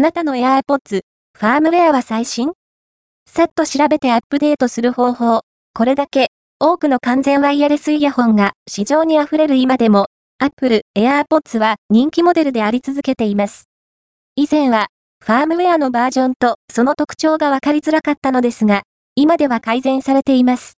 あなたの AirPods、ファームウェアは最新？さっと調べてアップデートする方法。これだけ、多くの完全ワイヤレスイヤホンが市場に溢れる今でも、Apple AirPods は人気モデルであり続けています。以前は、ファームウェアのバージョンとその特徴がわかりづらかったのですが、今では改善されています。